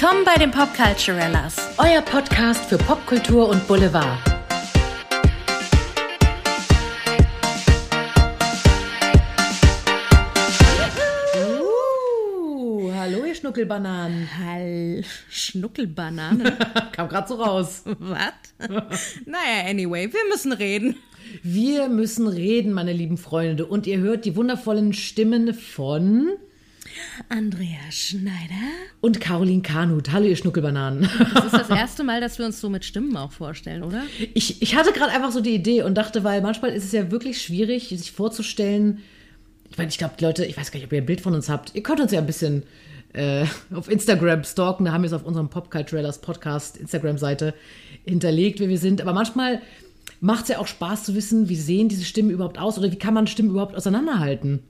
Willkommen bei den Popculturellas. Euer Podcast für Popkultur und Boulevard. Uh, hallo, ihr Schnuckelbananen. Hall, Schnuckelbanane. Kam gerade so raus. Was? naja, anyway, wir müssen reden. Wir müssen reden, meine lieben Freunde. Und ihr hört die wundervollen Stimmen von Andrea Schneider. und Caroline Kanut. Hallo, ihr Schnuckelbananen. Das ist das erste Mal, dass wir uns so mit Stimmen auch vorstellen, oder? Ich, ich hatte gerade einfach so die Idee und dachte, weil manchmal ist es ja wirklich schwierig, sich vorzustellen. Ich meine, ich glaube, die Leute, ich weiß gar nicht, ob ihr ein Bild von uns habt. Ihr könnt uns ja ein bisschen äh, auf Instagram stalken. Da haben wir es auf unserem Popculturellas Podcast Instagram-Seite hinterlegt, wie wir sind. Aber manchmal macht es ja auch Spaß zu wissen, wie sehen diese Stimmen überhaupt aus oder wie kann man Stimmen überhaupt auseinanderhalten.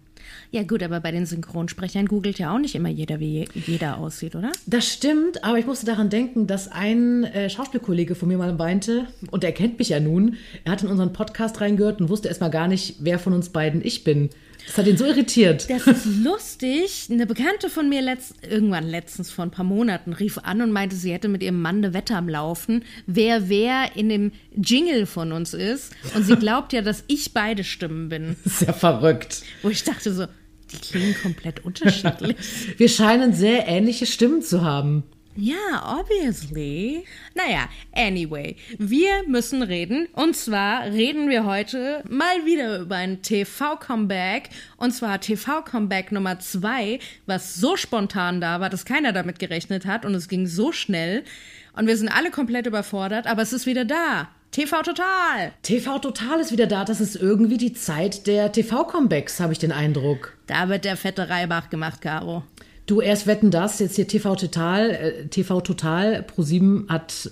Ja gut, aber bei den Synchronsprechern googelt ja auch nicht immer jeder, wie jeder aussieht, oder? Das stimmt, aber ich musste daran denken, dass ein äh, Schauspielkollege von mir mal meinte, und er kennt mich ja nun, er hat in unseren Podcast reingehört und wusste erstmal gar nicht, wer von uns beiden ich bin. Das hat ihn so irritiert. Das ist lustig. Eine Bekannte von mir letzt, irgendwann letztens vor ein paar Monaten rief an und meinte, sie hätte mit ihrem Mann eine Wette am Laufen, wer wer in dem Jingle von uns ist. Und sie glaubt ja, dass ich beide Stimmen bin. Ist ja verrückt. Wo ich dachte so, die klingen komplett unterschiedlich. Wir scheinen sehr ähnliche Stimmen zu haben. Ja, obviously. Naja, anyway, wir müssen reden. Und zwar reden wir heute mal wieder über ein TV-Comeback. Und zwar TV-Comeback Nummer zwei, was so spontan da war, dass keiner damit gerechnet hat. Und es ging so schnell. Und wir sind alle komplett überfordert, aber es ist wieder da. TV Total. TV Total ist wieder da. Das ist irgendwie die Zeit der TV-Comebacks, habe ich den Eindruck. Da wird der fette Reibach gemacht, Caro. Du erst wetten das, jetzt hier TV Total, äh, TV Total, Pro7 hat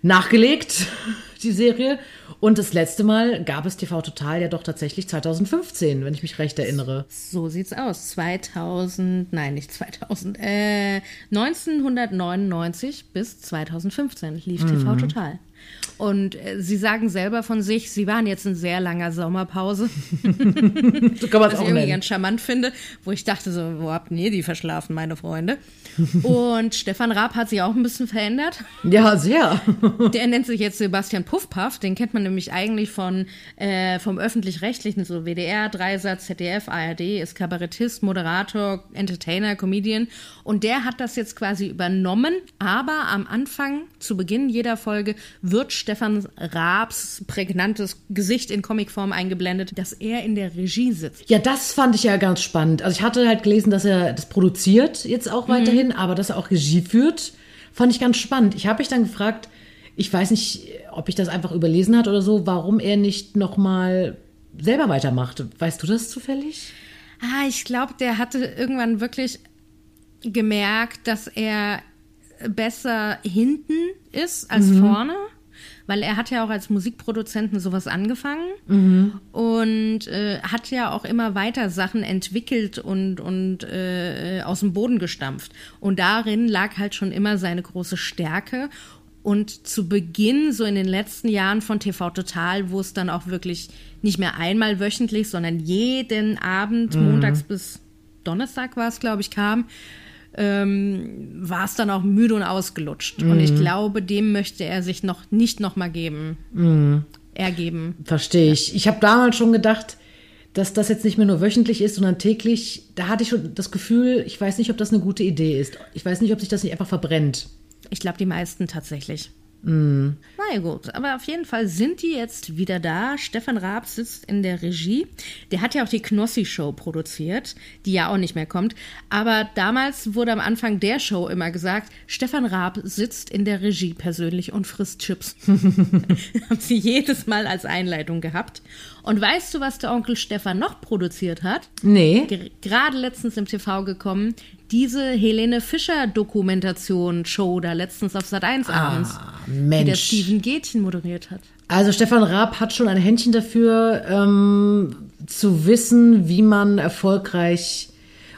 nachgelegt, die Serie. Und das letzte Mal gab es TV Total ja doch tatsächlich 2015, wenn ich mich recht erinnere. So sieht's aus. 2000, nein, nicht 2000, äh, 1999 bis 2015 lief TV Total. Und äh, sie sagen selber von sich, sie waren jetzt in sehr langer Sommerpause, So kann was ich irgendwie nennen. ganz charmant finde, wo ich dachte so, wo habt ihr die verschlafen, meine Freunde? Und Stefan Raab hat sich auch ein bisschen verändert. Ja, sehr. Der nennt sich jetzt Sebastian Puffpaff. Den kennt man nämlich eigentlich von äh, vom öffentlich-rechtlichen, so WDR, Dreisatz, ZDF, ARD, ist Kabarettist, Moderator, Entertainer, Comedian. Und der hat das jetzt quasi übernommen. Aber am Anfang, zu Beginn jeder Folge, wird Stefan Raabs prägnantes Gesicht in Comicform eingeblendet, dass er in der Regie sitzt. Ja, das fand ich ja ganz spannend. Also ich hatte halt gelesen, dass er das produziert jetzt auch weiterhin, aber dass er auch Regie führt, fand ich ganz spannend. Ich habe mich dann gefragt, ich weiß nicht, ob ich das einfach überlesen hat oder so, warum er nicht noch mal selber weitermacht. Weißt du das zufällig? Ah, ich glaube, der hatte irgendwann wirklich gemerkt, dass er besser hinten ist als vorne. Weil er hat ja auch als Musikproduzenten sowas angefangen und äh, hat ja auch immer weiter Sachen entwickelt und, und äh, aus dem Boden gestampft. Und darin lag halt schon immer seine große Stärke. Und zu Beginn, so in den letzten Jahren von TV Total, wo es dann auch wirklich nicht mehr einmal wöchentlich, sondern jeden Abend, montags bis Donnerstag war es, glaube ich, kam, ähm, war es dann auch müde und ausgelutscht. Und ich glaube, dem möchte er sich noch nicht nochmal geben. Ergeben. Verstehe ich. Ich habe damals schon gedacht, dass das jetzt nicht mehr nur wöchentlich ist, sondern täglich. Da hatte ich schon das Gefühl, ich weiß nicht, ob das eine gute Idee ist. Ich weiß nicht, ob sich das nicht einfach verbrennt. Ich glaube, die meisten tatsächlich. Na ja, gut, aber auf jeden Fall sind die jetzt wieder da. Stefan Raab sitzt in der Regie. Der hat ja auch die Knossi-Show produziert, die ja auch nicht mehr kommt. Aber damals wurde am Anfang der Show immer gesagt, Stefan Raab sitzt in der Regie persönlich und frisst Chips. Haben sie jedes Mal als Einleitung gehabt. Und weißt du, was der Onkel Stefan noch produziert hat? Nee. Ger- gerade letztens im TV gekommen, diese Helene Fischer Dokumentation Show da letztens auf Sat 1 abends, die der Mensch. Steven Gätchen moderiert hat. Also Stefan Raab hat schon ein Händchen dafür, ähm, zu wissen, wie man erfolgreich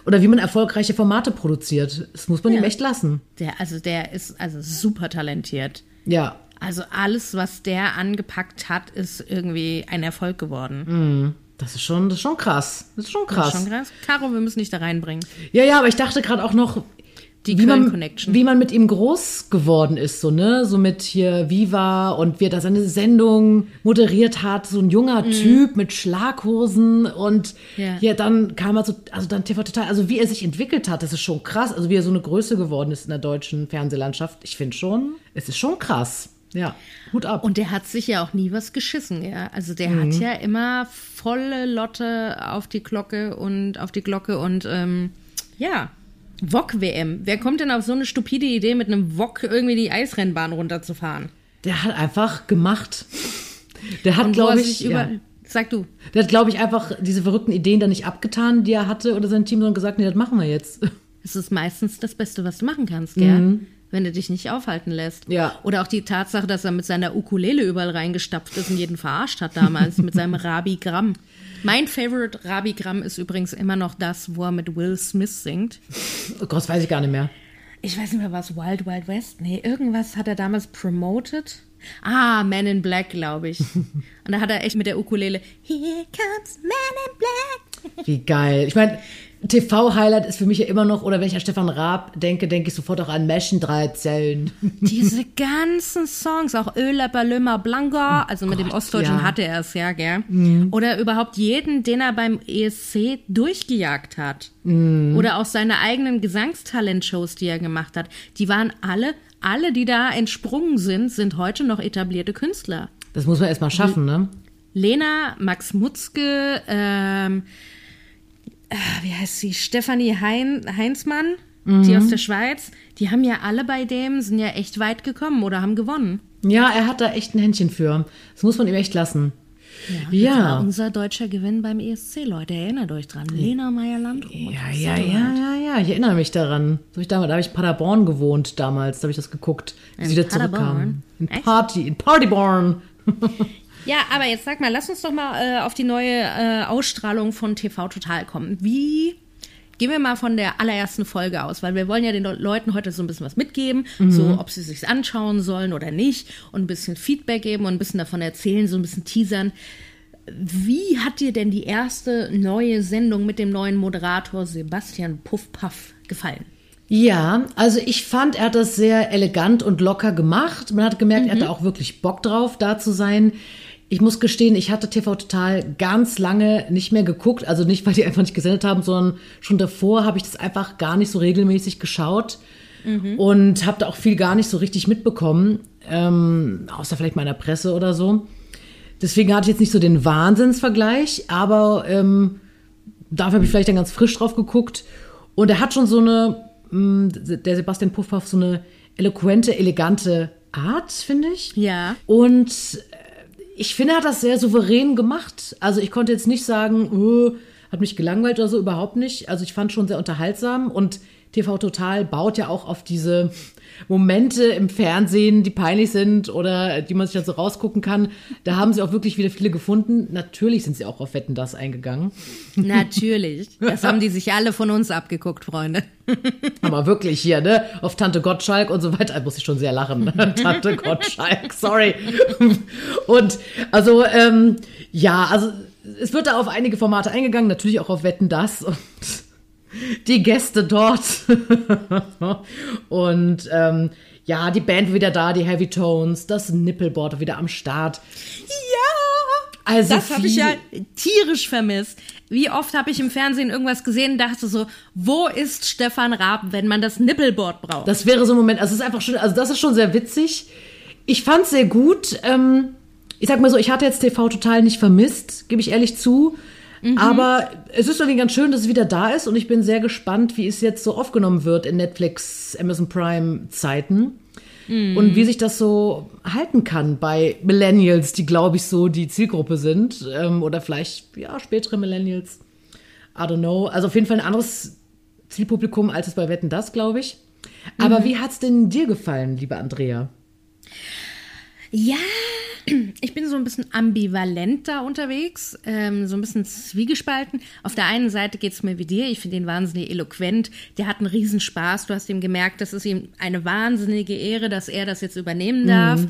oder wie man erfolgreiche Formate produziert. Das muss man ihm echt lassen. Der also der ist also super talentiert. Ja. Also alles was der angepackt hat, ist irgendwie ein Erfolg geworden. Das ist schon, das ist schon krass. Das ist schon krass. Schon krass. Caro, wir müssen dich da reinbringen. Ja, ja, aber ich dachte gerade auch noch, Die wie man, wie man mit ihm groß geworden ist, so, ne? So mit hier Viva und wie er da seine Sendung moderiert hat, so ein junger Typ mit Schlaghosen und. Ja. ja, dann kam er so, also dann TV Total, also wie er sich entwickelt hat, das ist schon krass, also wie er so eine Größe geworden ist in der deutschen Fernsehlandschaft. Ich finde schon, es ist schon krass. Ja, Hut ab. Und der hat sich ja auch nie was geschissen, ja. Also der Mhm. hat ja immer volle Lotte auf die Glocke und auf die Glocke und ähm, ja. Wok-WM. Wer kommt denn auf so eine stupide Idee, mit einem Wok irgendwie die Eisrennbahn runterzufahren? der hat einfach gemacht. Der hat, glaube ich, über. ja. Sag du. Der hat, glaube ich, einfach diese verrückten Ideen dann nicht abgetan, die er hatte oder sein Team, sondern gesagt, nee, das machen wir jetzt. Es ist meistens das Beste, was du machen kannst, gell? Wenn du dich nicht aufhalten lässt. Ja. Oder auch die Tatsache, dass er mit seiner Ukulele überall reingestapft ist und jeden verarscht hat damals mit seinem Rabi-Gramm. Mein Favorite Rabi-Gramm ist übrigens immer noch das, wo er mit Will Smith singt. Oh Gott, das weiß ich gar nicht mehr. Ich weiß nicht mehr, was Wild Wild West? Nee, irgendwas hat er damals promoted. Ah, Man in Black, glaube ich. Und da hat er echt mit der Ukulele Here comes Man in Black. Wie geil. Ich meine, TV-Highlight ist für mich ja immer noch, oder wenn ich an Stefan Raab denke, denke ich sofort auch an Meschen 13. Diese ganzen Songs, auch Öla Balömer Blanca, also mit dem Ostdeutschen ja. hatte er es ja, gell? Oder überhaupt jeden, den er beim ESC durchgejagt hat. Oder auch seine eigenen Gesangstalentshows, die er gemacht hat. Die waren alle, alle, die da entsprungen sind, sind heute noch etablierte Künstler. Das muss man erstmal schaffen, ne? Lena, Max Mutzke, ähm, äh, wie heißt sie? Stefanie hein, Heinzmann, die aus der Schweiz, die haben ja alle bei dem, sind ja echt weit gekommen oder haben gewonnen. Ja, er hat da echt ein Händchen für. Das muss man ihm echt lassen. Das war Ja. unser deutscher Gewinn beim ESC, Leute. Erinnert euch dran. Lena Meyer-Landrut. Ja, ja, ja, ja, ja. Ich erinnere mich daran. So ich damals, da habe ich in Paderborn gewohnt damals. Da habe ich das geguckt, wie In sie wieder Paderborn? zurückkamen. In Echt? Party, in Partyborn. Ja, aber jetzt sag mal, lass uns doch mal äh, auf die neue äh, Ausstrahlung von TV Total kommen. Wie gehen wir mal von der allerersten Folge aus, weil wir wollen ja den Le- Leuten heute so ein bisschen was mitgeben, so ob sie sich anschauen sollen oder nicht und ein bisschen Feedback geben und ein bisschen davon erzählen, so ein bisschen teasern. Wie hat dir denn die erste neue Sendung mit dem neuen Moderator Sebastian Puffpaff gefallen? Ja, also ich fand, er hat das sehr elegant und locker gemacht. Man hat gemerkt, er hatte auch wirklich Bock drauf, da zu sein. Ich muss gestehen, ich hatte TV Total ganz lange nicht mehr geguckt. Also nicht, weil die einfach nicht gesendet haben, sondern schon davor habe ich das einfach gar nicht so regelmäßig geschaut. Und habe da auch viel gar nicht so richtig mitbekommen. Ähm, außer vielleicht meiner Presse oder so. Deswegen hatte ich jetzt nicht so den Wahnsinnsvergleich, aber ähm, dafür habe ich vielleicht dann ganz frisch drauf geguckt. Und er hat schon so eine, mh, der Sebastian Puffpaff, so eine eloquente, elegante Art, finde ich. Ja. Und ich finde, er hat das sehr souverän gemacht. Also ich konnte jetzt nicht sagen, oh, hat mich gelangweilt oder so, überhaupt nicht. Also ich fand schon sehr unterhaltsam und TV Total baut ja auch auf diese Momente im Fernsehen, die peinlich sind oder die man sich dann so rausgucken kann. Da haben sie auch wirklich wieder viele gefunden. Natürlich sind sie auch auf Wetten das eingegangen. Natürlich. Das haben die sich alle von uns abgeguckt, Freunde. Aber wirklich hier, ne? Auf Tante Gottschalk und so weiter. Da muss ich schon sehr lachen. Tante Gottschalk, sorry. Und also, ähm, ja, also es wird da auf einige Formate eingegangen, natürlich auch auf Wetten das und die Gäste dort. und ähm, ja, die Band wieder da, die Heavy Tones, das Nippelboard wieder am Start. Ja! Also das habe ich ja tierisch vermisst. Wie oft habe ich im Fernsehen irgendwas gesehen und dachte so, wo ist Stefan Raab, wenn man das Nippelboard braucht? Das wäre so ein Moment, also es ist einfach schon, also das ist schon sehr witzig. Ich fand es sehr gut. Ähm, ich sag mal so, ich hatte jetzt TV total nicht vermisst, gebe ich ehrlich zu. Aber es ist irgendwie ganz schön, dass es wieder da ist und ich bin sehr gespannt, wie es jetzt so aufgenommen wird in Netflix, Amazon Prime Zeiten. Und wie sich das so halten kann bei Millennials, die, glaube ich, so die Zielgruppe sind. Ähm, oder vielleicht, ja, spätere Millennials. I don't know. Also auf jeden Fall ein anderes Zielpublikum als es bei Wetten das, glaube ich. Aber wie hat's denn dir gefallen, liebe Andrea? Ja, ich bin so ein bisschen ambivalent da unterwegs, ähm, so ein bisschen zwiegespalten. Auf der einen Seite geht es mir wie dir, ich finde ihn wahnsinnig eloquent, der hat einen Riesenspaß, du hast ihm gemerkt, das ist ihm eine wahnsinnige Ehre, dass er das jetzt übernehmen darf.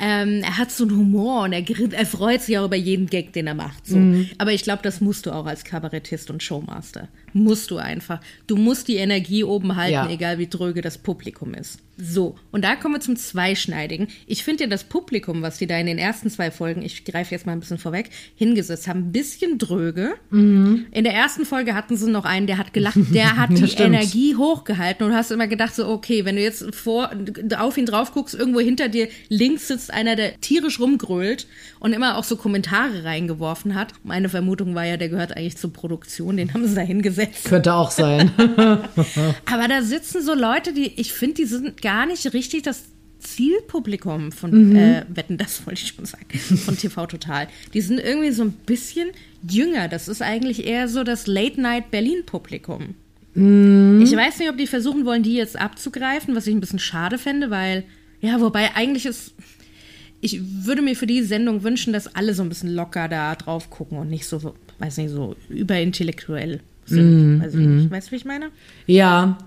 Ähm, er hat so einen Humor und er, er freut sich auch über jeden Gag, den er macht. So. Mhm. Aber ich glaube, das musst du auch als Kabarettist und Showmaster. Musst du einfach. Du musst die Energie oben halten, Ja. egal wie dröge das Publikum ist. So, und da kommen wir zum Zweischneidigen. Ich finde ja das Publikum, was die da in den ersten zwei Folgen, ich greife jetzt mal ein bisschen vorweg, hingesetzt haben, ein bisschen dröge. In der ersten Folge hatten sie noch einen, der hat gelacht, der hat die stimmt. Energie hochgehalten und du hast immer gedacht, so, okay, wenn du jetzt vor, auf ihn drauf guckst, irgendwo hinter dir links sitzt einer, der tierisch rumgrölt und immer auch so Kommentare reingeworfen hat. Meine Vermutung war ja, der gehört eigentlich zur Produktion, den haben sie da hingesetzt. Könnte auch sein. Aber da sitzen so Leute, die, ich finde, die sind gar nicht richtig das Zielpublikum von äh, Wetten, das wollte ich schon sagen, von TV Total. Die sind irgendwie so ein bisschen jünger. Das ist eigentlich eher so das Late-Night-Berlin-Publikum. Ich weiß nicht, ob die versuchen wollen, die jetzt abzugreifen, was ich ein bisschen schade fände, weil, ja, wobei eigentlich ist, ich würde mir für die Sendung wünschen, dass alle so ein bisschen locker da drauf gucken und nicht so, weiß nicht, so überintellektuell sind. weiß ich nicht. Weißt du, wie ich meine? Ja.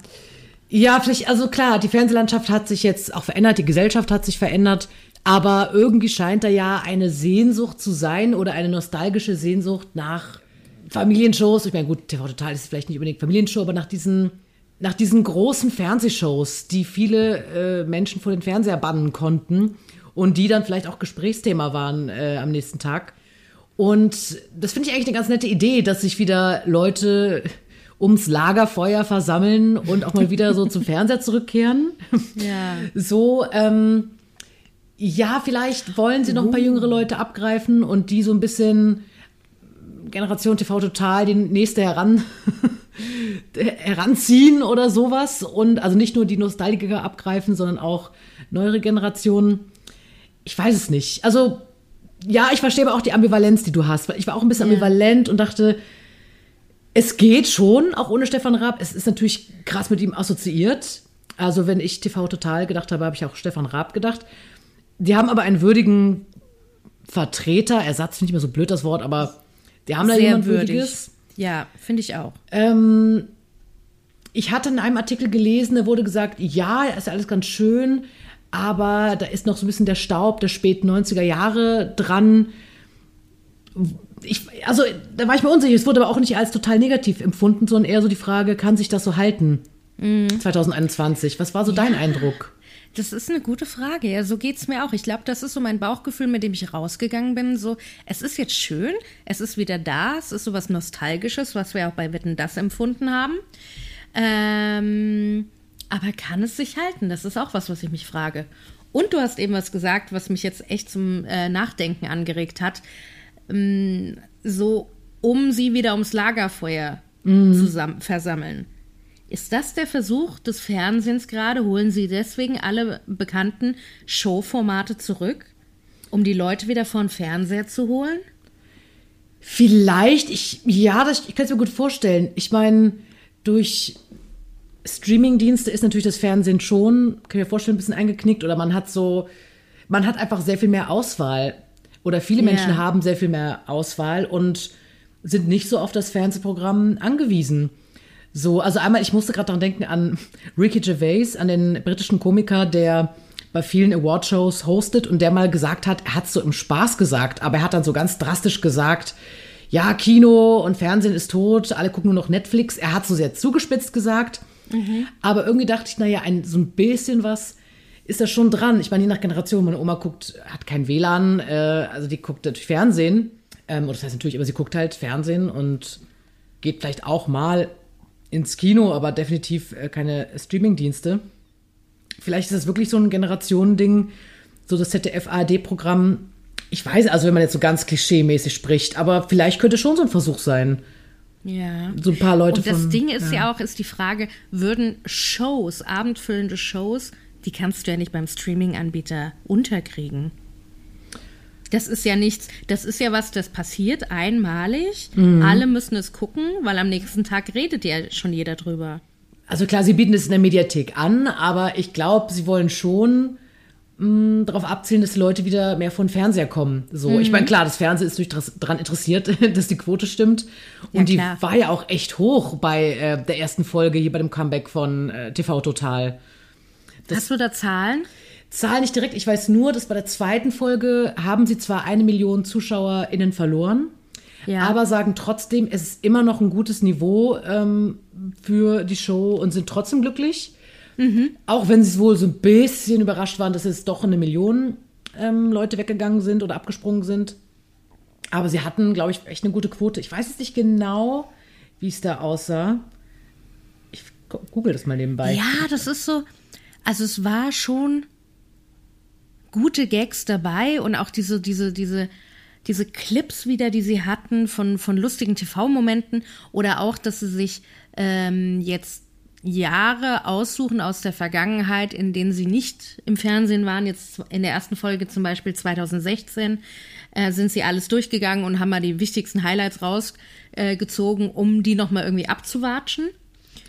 Ja, vielleicht, also klar, die Fernsehlandschaft hat sich jetzt auch verändert, die Gesellschaft hat sich verändert, aber irgendwie scheint da ja eine Sehnsucht zu sein oder eine nostalgische Sehnsucht nach Familienshows. Ich meine, gut, TV Total ist vielleicht nicht unbedingt Familienshow, aber nach diesen, nach diesen großen Fernsehshows, die viele äh, Menschen vor den Fernseher bannen konnten und die dann vielleicht auch Gesprächsthema waren äh, am nächsten Tag. Und das finde ich eigentlich eine ganz nette Idee, dass sich wieder Leute ums Lagerfeuer versammeln und auch mal wieder so zum Fernseher zurückkehren. Ja. So, ähm, ja, vielleicht wollen sie noch ein paar jüngere Leute abgreifen und die so ein bisschen Generation TV Total die nächste heran heranziehen oder sowas und also nicht nur die Nostalgiker abgreifen, sondern auch neuere Generationen. Ich weiß es nicht. Also ja, ich verstehe aber auch die Ambivalenz, die du hast. Weil ich war auch ein bisschen Ja. ambivalent und dachte, es geht schon, auch ohne Stefan Raab. Es ist natürlich krass mit ihm assoziiert. Also wenn ich TV Total gedacht habe, habe ich auch Stefan Raab gedacht. Die haben aber einen würdigen Vertreter, Ersatz finde ich mir so blöd das Wort, aber die haben da Sehr jemand würdig. Würdiges. Ja, finde ich auch. Ähm, ich hatte in einem Artikel gelesen, da wurde gesagt, ja, ist ja alles ganz schön, aber da ist noch so ein bisschen der Staub der späten 90er Jahre dran. Ich, also, da war ich mir unsicher. Es wurde aber auch nicht als total negativ empfunden, sondern eher so die Frage, kann sich das so halten? 2021. Was war so dein Eindruck? Das ist eine gute Frage. Ja, so geht's mir auch. Ich glaube, das ist so mein Bauchgefühl, mit dem ich rausgegangen bin. So, es ist jetzt schön, es ist wieder da, es ist so was Nostalgisches, was wir auch bei Wetten das empfunden haben. Ähm, aber kann es sich halten? Das ist auch was, was ich mich frage. Und du hast eben was gesagt, was mich jetzt echt zum äh, Nachdenken angeregt hat. Ähm, so, um sie wieder ums Lagerfeuer zusammen versammeln. Ist das der Versuch des Fernsehens gerade? Holen Sie deswegen alle bekannten Showformate zurück, um die Leute wieder vor den Fernseher zu holen? Vielleicht, ich, ja, das, ich kann es mir gut vorstellen. Ich meine, durch Streamingdienste ist natürlich das Fernsehen schon, kann ich mir vorstellen, ein bisschen eingeknickt oder man hat so, man hat einfach sehr viel mehr Auswahl. Oder viele. Menschen haben sehr viel mehr Auswahl und sind nicht so auf das Fernsehprogramm angewiesen. So, also einmal, ich musste gerade daran denken an Ricky Gervais, an den britischen Komiker, der bei vielen Awardshows hostet und der mal gesagt hat, er hat es so im Spaß gesagt, aber er hat dann so ganz drastisch gesagt, ja, Kino und Fernsehen ist tot, alle gucken nur noch Netflix. Er hat so sehr zugespitzt gesagt, aber irgendwie dachte ich, naja, ein, so ein bisschen was ist da schon dran. Ich meine, je nach Generation, meine Oma guckt, hat kein WLAN, äh, also die guckt natürlich Fernsehen, ähm, oder das heißt natürlich, aber sie guckt halt Fernsehen und geht vielleicht auch mal ins Kino, aber definitiv äh, keine Streamingdienste. Vielleicht ist das wirklich so ein Generationending, so das ZDF-ARD-Programm. Ich weiß, also wenn man jetzt so ganz klischee-mäßig spricht, aber vielleicht könnte schon so ein Versuch sein. Ja. So ein paar Leute Und das von, Ding ist ja. auch, ist die Frage, würden Shows, abendfüllende Shows, die kannst du ja nicht beim Streaming-Anbieter unterkriegen. Das ist ja nichts, das ist ja was, das passiert einmalig. Mhm. Alle müssen es gucken, weil am nächsten Tag redet ja schon jeder drüber. Also klar, sie bieten es in der Mediathek an, aber ich glaube, sie wollen schon mh, darauf abzielen, dass die Leute wieder mehr von Fernseher kommen. So, ich meine, klar, das Fernsehen ist durch daran interessiert, dass die Quote stimmt. Und die klar. war ja auch echt hoch bei äh, der ersten Folge hier bei dem Comeback von äh, TV Total. Hast du da Zahlen? Zahl nicht direkt. Ich weiß nur, dass bei der zweiten Folge haben sie zwar eine Million ZuschauerInnen verloren, Ja. aber sagen trotzdem, es ist immer noch ein gutes Niveau ähm, für die Show und sind trotzdem glücklich. Auch wenn sie wohl so ein bisschen überrascht waren, dass jetzt doch eine Million ähm, Leute weggegangen sind oder abgesprungen sind. Aber sie hatten, glaube ich, echt eine gute Quote. Ich weiß jetzt nicht genau, wie es da aussah. Ich google das mal nebenbei. Ja, das ist so. Also es war schon gute Gags dabei und auch diese, diese, diese, diese Clips wieder, die sie hatten von, von lustigen TV-Momenten oder auch, dass sie sich ähm, jetzt Jahre aussuchen aus der Vergangenheit, in denen sie nicht im Fernsehen waren. Jetzt in der ersten Folge zum Beispiel 2016 äh, sind sie alles durchgegangen und haben mal die wichtigsten Highlights rausgezogen, äh, um die nochmal irgendwie abzuwatschen.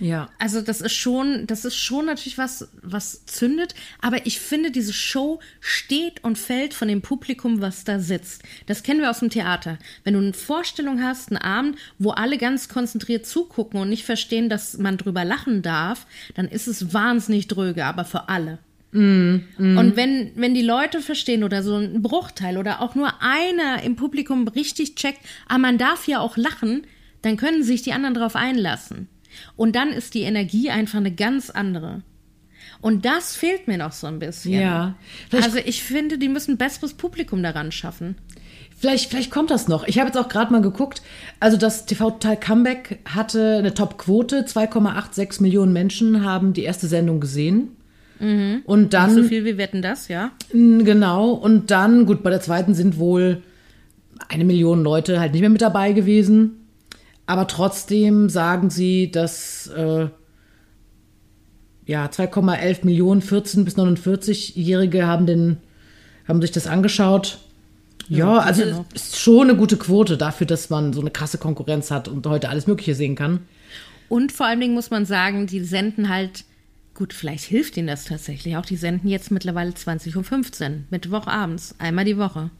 Ja. Also das ist schon, das ist schon natürlich was, was zündet. Aber ich finde, diese Show steht und fällt von dem Publikum, was da sitzt. Das kennen wir aus dem Theater. Wenn du eine Vorstellung hast, einen Abend, wo alle ganz konzentriert zugucken und nicht verstehen, dass man drüber lachen darf, dann ist es wahnsinnig dröge, aber für alle. Und wenn, wenn die Leute verstehen oder so ein Bruchteil oder auch nur einer im Publikum richtig checkt, ah, man darf ja auch lachen, dann können sich die anderen darauf einlassen. Und dann ist die Energie einfach eine ganz andere. Und das fehlt mir noch so ein bisschen. Ja. Also ich finde, die müssen ein besseres Publikum daran schaffen. Vielleicht, vielleicht kommt das noch. Ich habe jetzt auch gerade mal geguckt. Also das TV Total Comeback hatte eine Top-Quote. 2,86 Millionen Menschen haben die erste Sendung gesehen. Und dann so viel wie wetten das, ja? Genau, und dann, gut, bei der zweiten sind wohl eine Million Leute halt nicht mehr mit dabei gewesen. Aber trotzdem sagen sie, dass äh, ja 2,11 Millionen 14 bis 49-Jährige haben den haben sich das angeschaut. Ja, also genau. ist schon eine gute Quote dafür, dass man so eine krasse Konkurrenz hat und heute alles Mögliche sehen kann. Und vor allen Dingen muss man sagen, die senden halt, gut, vielleicht hilft ihnen das tatsächlich auch, die senden jetzt mittlerweile 20.15 Uhr, Mittwochabends, einmal die Woche.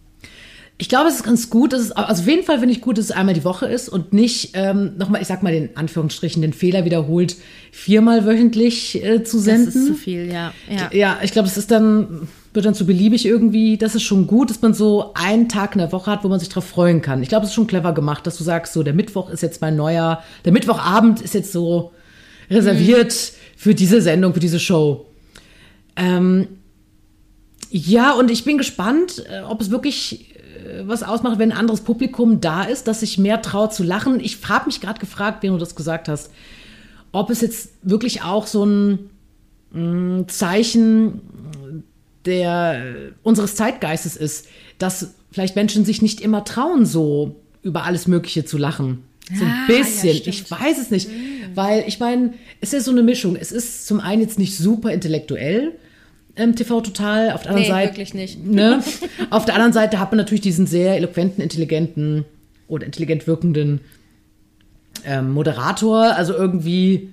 Ich glaube, es ist ganz gut, dass es, also auf jeden Fall finde ich gut, dass es einmal die Woche ist und nicht, ähm, nochmal, ich sag mal den Anführungsstrichen, den Fehler wiederholt, viermal wöchentlich äh, zu Das senden. ist zu viel, ja. ja. Ja, ich glaube, es ist dann, wird dann zu beliebig irgendwie. Das ist schon gut, dass man so einen Tag in der Woche hat, wo man sich drauf freuen kann. Ich glaube, es ist schon clever gemacht, dass du sagst, so der Mittwoch ist jetzt mein neuer, der Mittwochabend ist jetzt so reserviert für diese Sendung, für diese Show. Ähm, ja, und ich bin gespannt, äh, ob es wirklich was ausmacht, wenn ein anderes Publikum da ist, das sich mehr traut zu lachen. Ich habe mich gerade gefragt, während du das gesagt hast, ob es jetzt wirklich auch so ein mh, Zeichen der äh, unseres Zeitgeistes ist, dass vielleicht Menschen sich nicht immer trauen, so über alles Mögliche zu lachen. So ein Ah, ja, bisschen. stimmt. ich weiß es nicht. Weil ich meine, es ist so eine Mischung. Es ist zum einen jetzt nicht super intellektuell, ähm, TV total. Auf der anderen Nee, Seite. wirklich nicht. Ne? Auf der anderen Seite hat man natürlich diesen sehr eloquenten, intelligenten oder intelligent wirkenden ähm, Moderator. Also irgendwie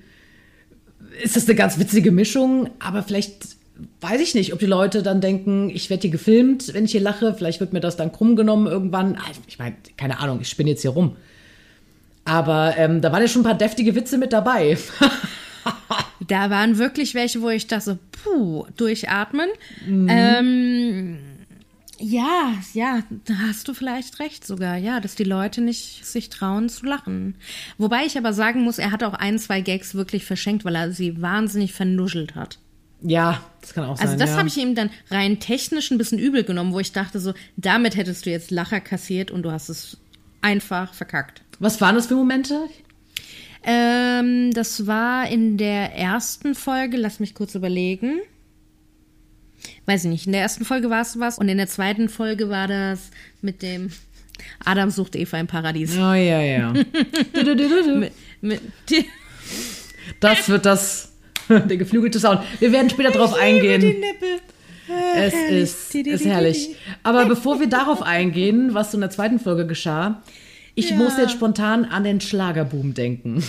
ist das eine ganz witzige Mischung, aber vielleicht weiß ich nicht, ob die Leute dann denken, ich werde hier gefilmt, wenn ich hier lache, vielleicht wird mir das dann krumm genommen irgendwann. Also, Ich meine, keine Ahnung, ich spinne jetzt hier rum. Aber ähm, da waren ja schon ein paar deftige Witze mit dabei. Da waren wirklich welche, wo ich dachte, puh, durchatmen. Ähm, ja, ja, da hast du vielleicht recht sogar, ja, dass die Leute nicht sich trauen zu lachen. Wobei ich aber sagen muss, er hat auch ein, zwei Gags wirklich verschenkt, weil er sie wahnsinnig vernuschelt hat. ja, das kann auch sein. Also das ja. habe ich ihm dann rein technisch ein bisschen übel genommen, wo ich dachte so, damit hättest du jetzt Lacher kassiert und du hast es einfach verkackt. Was waren das für Momente? Ähm, das war in der ersten Folge, lass mich kurz überlegen. Weiß ich nicht, in der ersten Folge war es was und in der zweiten Folge war das mit dem Adam sucht Eva im Paradies. Oh ja, ja. Mit, mit Das wird das, der geflügelte Sound. Wir werden später drauf eingehen. die Nippel. Es herrlich. ist, ist herrlich. Aber bevor wir darauf eingehen, was so in der zweiten Folge geschah, ich Ja. musste jetzt spontan an den Schlagerboom denken.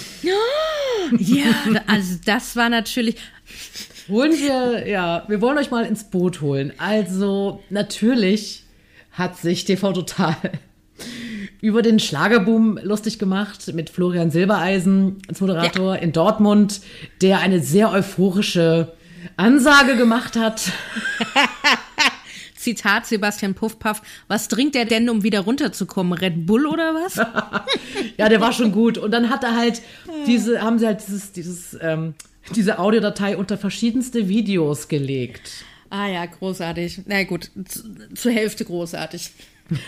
Ja, also das war natürlich. Holen wir, ja, wir wollen euch mal ins Boot holen. Also, natürlich hat sich TV Total über den Schlagerboom lustig gemacht mit Florian Silbereisen als Moderator in Dortmund, der eine sehr euphorische Ansage gemacht hat. Zitat Sebastian Puffpaff, was trinkt er denn, um wieder runterzukommen? Red Bull oder was? ja, der war schon gut. Und dann hat er halt diese, haben sie halt dieses, dieses, ähm, diese Audiodatei unter verschiedenste Videos gelegt. Ah ja, großartig. Na gut, zu, zur Hälfte großartig.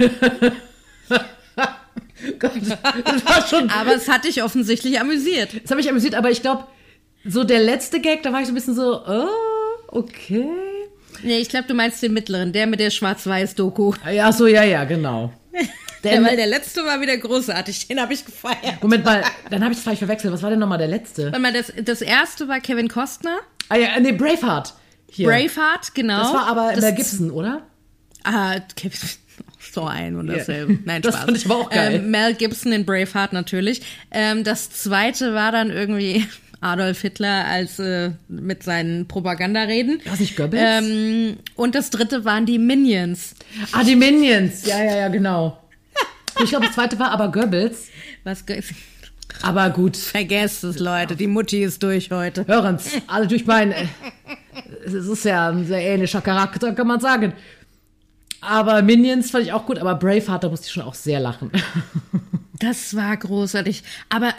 Gott, das war schon. aber es hat dich offensichtlich amüsiert. Es hat mich amüsiert, aber ich glaube, so der letzte Gag, da war ich so ein bisschen so, oh, okay. Nee, ich glaube, du meinst den mittleren, der mit der Schwarz-Weiß-Doku. Ja, so, ja, ja, genau. Der, ja, weil der letzte war wieder großartig, den habe ich gefeiert. Moment mal, dann habe ich es vielleicht verwechselt. Was war denn nochmal der letzte? Warte mal, das, das erste war Kevin Costner. Ah ja, nee, Braveheart. Hier. Braveheart, genau. Das war aber Mel Gibson, oder? Ah, Kevin, so ein und dasselbe. Nein, Spaß. Das fand ich aber auch geil. Ähm, Mel Gibson in Braveheart natürlich. Ähm, das zweite war dann irgendwie Adolf Hitler als äh, mit seinen Propagandareden. Was nicht Goebbels? Ähm, und das dritte waren die Minions. Ah, die Minions. Ja, ja, ja, genau. Ich glaube, das zweite war aber Goebbels. Was aber gut. Vergesst es, Leute. Die Mutti ist durch heute. Hören's. Alle durch mein. Äh, es ist ja ein sehr ähnlicher Charakter, kann man sagen. Aber Minions fand ich auch gut, aber Braveheart, da musste ich schon auch sehr lachen. Das war großartig. Aber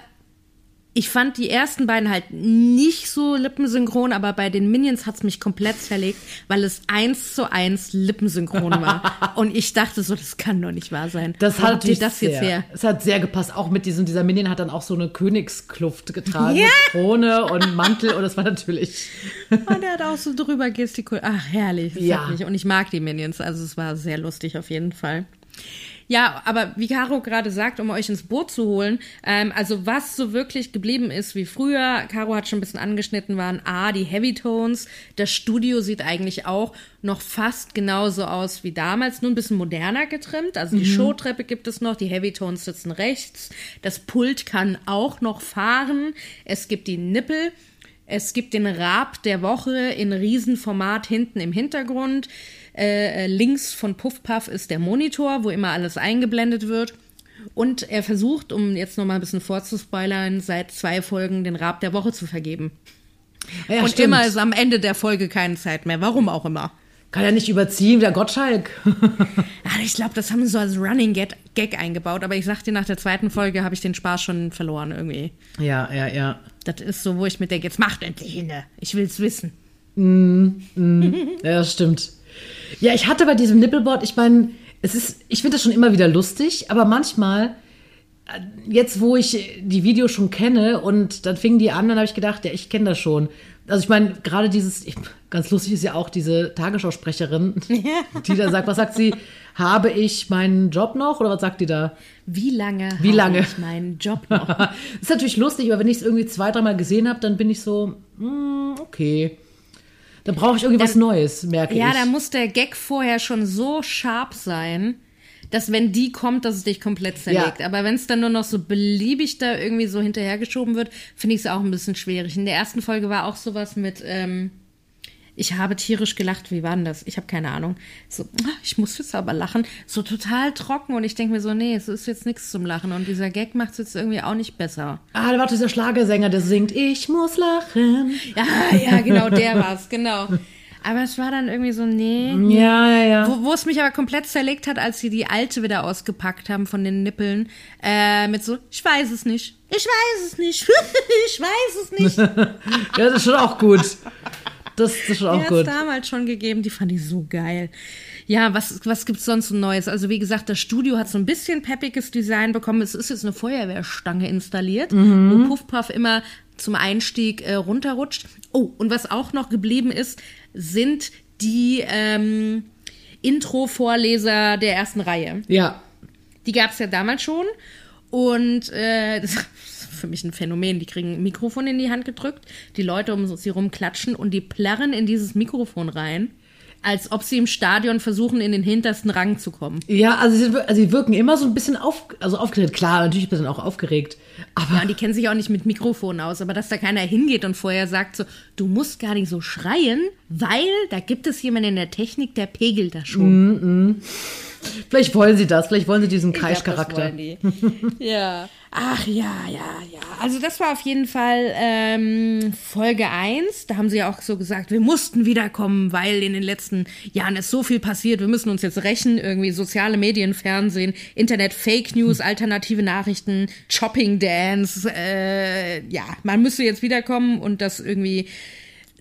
ich fand die ersten beiden halt nicht so lippensynchron, aber bei den Minions hat's mich komplett zerlegt, weil es eins zu eins lippensynchron war. Und ich dachte so, das kann doch nicht wahr sein. Das Wo hat das sehr, jetzt her? Es hat sehr gepasst. Auch mit diesem, dieser Minion hat dann auch so eine Königskluft getragen. Ja. Mit Krone und Mantel. Und das war natürlich. Und er hat auch so drüber gestikuliert. Ach, herrlich. ja. Und ich mag die Minions. Also es war sehr lustig auf jeden Fall. Ja, aber wie Caro gerade sagt, um euch ins Boot zu holen, ähm, also was so wirklich geblieben ist wie früher, Caro hat schon ein bisschen angeschnitten, waren A, die Heavy Tones. Das Studio sieht eigentlich auch noch fast genauso aus wie damals, nur ein bisschen moderner getrimmt. Also die mhm. Showtreppe gibt es noch, die Heavy Tones sitzen rechts. Das Pult kann auch noch fahren. Es gibt die Nippel. Es gibt den Rab der Woche in Riesenformat hinten im Hintergrund. Äh, äh, links von Puffpuff ist der Monitor, wo immer alles eingeblendet wird. Und er versucht, um jetzt noch mal ein bisschen vorzuspoilern, seit zwei Folgen den Rab der Woche zu vergeben. Ja, und stimmt. immer ist am Ende der Folge keine Zeit mehr. Warum auch immer. Kann er nicht überziehen, der Gottschalk. ich glaube, das haben sie so als Running Gag eingebaut. Aber ich sag dir, nach der zweiten Folge habe ich den Spaß schon verloren irgendwie. Ja, ja, ja. Das ist so, wo ich mir denke, jetzt macht endlich inne. Ich will's wissen. Mm, mm. ja, das stimmt. Ja, ich hatte bei diesem Nippelboard, ich meine, es ist, ich finde das schon immer wieder lustig, aber manchmal, äh, jetzt wo ich die Videos schon kenne und dann fingen die an, dann habe ich gedacht, ja, ich kenne das schon. Also ich meine, gerade dieses, ganz lustig ist ja auch diese Tagesschausprecherin, die da sagt, was sagt sie? Habe ich meinen Job noch oder was sagt die da? Wie lange Wie lange? habe ich meinen Job noch? das ist natürlich lustig, aber wenn ich es irgendwie zwei, dreimal gesehen habe, dann bin ich so, mm, okay. Dann brauche ich irgendwas Neues, merke ja, ich. Ja, da muss der Gag vorher schon so scharf sein, dass wenn die kommt, dass es dich komplett zerlegt. Ja. Aber wenn es dann nur noch so beliebig da irgendwie so hinterhergeschoben wird, finde ich es auch ein bisschen schwierig. In der ersten Folge war auch sowas mit, ähm, ich habe tierisch gelacht. Wie war denn das? Ich habe keine Ahnung. So, ah, ich muss jetzt aber lachen. So total trocken und ich denke mir so, nee, es ist jetzt nichts zum Lachen. Und dieser Gag macht es jetzt irgendwie auch nicht besser. Ah, da war dieser Schlagersänger, der singt, ich muss lachen. Ja, ja, genau, der war's, genau. Aber es war dann irgendwie so, nee. Ja, ja, ja. Wo, wo es mich aber komplett zerlegt hat, als sie die alte wieder ausgepackt haben von den Nippeln, äh, mit so, ich weiß es nicht. Ich weiß es nicht. ich weiß es nicht. ja, das ist schon auch gut. Das, das ist schon auch die gut. Die hat damals schon gegeben, die fand ich so geil. Ja, was, was gibt's sonst so Neues? Also, wie gesagt, das Studio hat so ein bisschen peppiges Design bekommen. Es ist jetzt eine Feuerwehrstange installiert, mhm. wo Puffpuff immer zum Einstieg äh, runterrutscht. Oh, und was auch noch geblieben ist, sind die ähm, Intro-Vorleser der ersten Reihe. Ja. Die gab's ja damals schon. Und äh, das für mich ein Phänomen. Die kriegen ein Mikrofon in die Hand gedrückt, die Leute um sie rum klatschen und die plärren in dieses Mikrofon rein als ob sie im Stadion versuchen, in den hintersten Rang zu kommen. Ja, also sie, also sie wirken immer so ein bisschen auf, also aufgeregt. Klar, natürlich ein bisschen auch aufgeregt. Aber ja, und die kennen sich auch nicht mit Mikrofon aus. Aber dass da keiner hingeht und vorher sagt so, du musst gar nicht so schreien, weil da gibt es jemanden in der Technik, der pegelt das schon. Mm -mm. Vielleicht wollen sie das, vielleicht wollen sie diesen Kreischcharakter. ja. Ach ja, ja, ja. Also das war auf jeden Fall ähm, Folge 1. Da haben sie ja auch so gesagt, wir mussten wiederkommen, weil in den letzten Jahren ist so viel passiert. Wir müssen uns jetzt rächen. Irgendwie soziale Medien, Fernsehen, Internet, Fake News, alternative Nachrichten, Shopping Dance. Äh, ja, man müsste jetzt wiederkommen und das irgendwie